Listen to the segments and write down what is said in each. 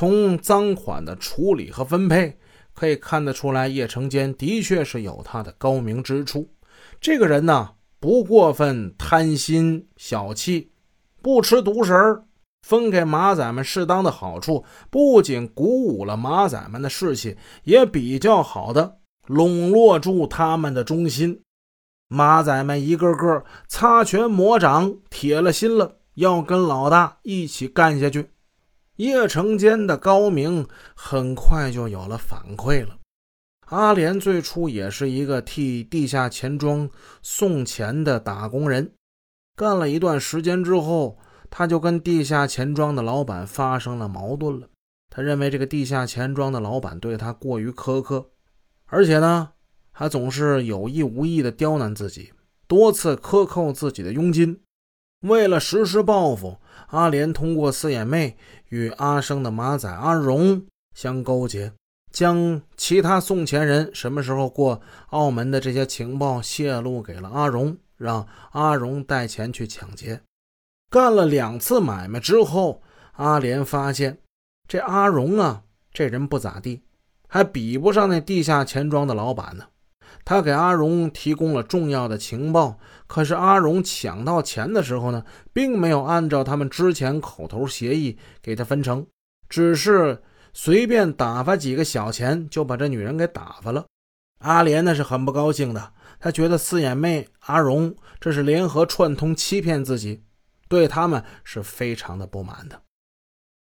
从赃款的处理和分配可以看得出来，叶成坚的确是有他的高明之处。这个人呢，不过分贪心小气，不吃独食儿，分给马仔们适当的好处，不仅鼓舞了马仔们的士气，也比较好的笼络住他们的忠心。马仔们一个个擦拳磨掌，铁了心了，要跟老大一起干下去。叶成坚的高明很快就有了反馈了。阿莲最初也是一个替地下钱庄送钱的打工人，干了一段时间之后，他就跟地下钱庄的老板发生了矛盾了。他认为这个地下钱庄的老板对他过于苛刻，而且呢，还总是有意无意的刁难自己，多次克扣自己的佣金。为了实施报复，阿莲通过四眼妹与阿生的马仔阿荣相勾结，将其他送钱人什么时候过澳门的这些情报泄露给了阿荣，让阿荣带钱去抢劫。干了两次买卖之后，阿莲发现这阿荣啊，这人不咋地，还比不上那地下钱庄的老板呢。他给阿荣提供了重要的情报，可是阿荣抢到钱的时候呢，并没有按照他们之前口头协议给他分成，只是随便打发几个小钱就把这女人给打发了。阿莲那是很不高兴的，他觉得四眼妹阿荣这是联合串通欺骗自己，对他们是非常的不满的。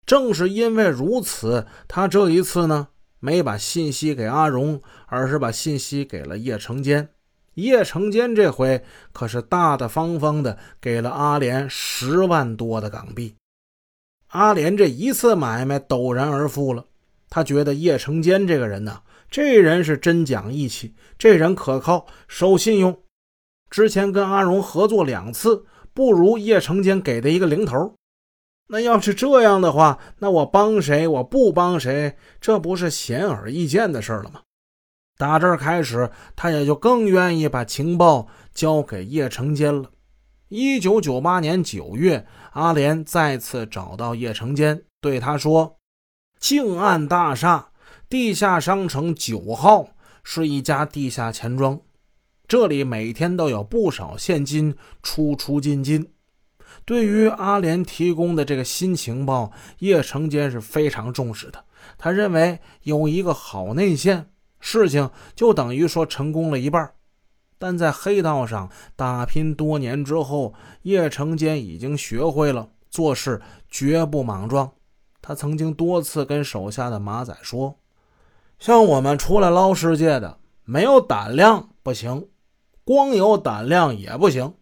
正是因为如此，他这一次呢。没把信息给阿荣，而是把信息给了叶成坚。叶成坚这回可是大大方方的给了阿莲十万多的港币。阿莲这一次买卖陡然而富了。他觉得叶成坚这个人呢，这人是真讲义气，这人可靠，守信用。之前跟阿荣合作两次，不如叶成坚给的一个零头。那要是这样的话，那我帮谁，我不帮谁，这不是显而易见的事了吗？打这儿开始，他也就更愿意把情报交给叶成坚了。一九九八年九月，阿莲再次找到叶成坚，对他说：“静安大厦地下商城九号是一家地下钱庄，这里每天都有不少现金出出进进。”对于阿莲提供的这个新情报，叶成坚是非常重视的。他认为有一个好内线，事情就等于说成功了一半。但在黑道上打拼多年之后，叶成坚已经学会了做事绝不莽撞。他曾经多次跟手下的马仔说：“像我们出来捞世界的，没有胆量不行，光有胆量也不行。”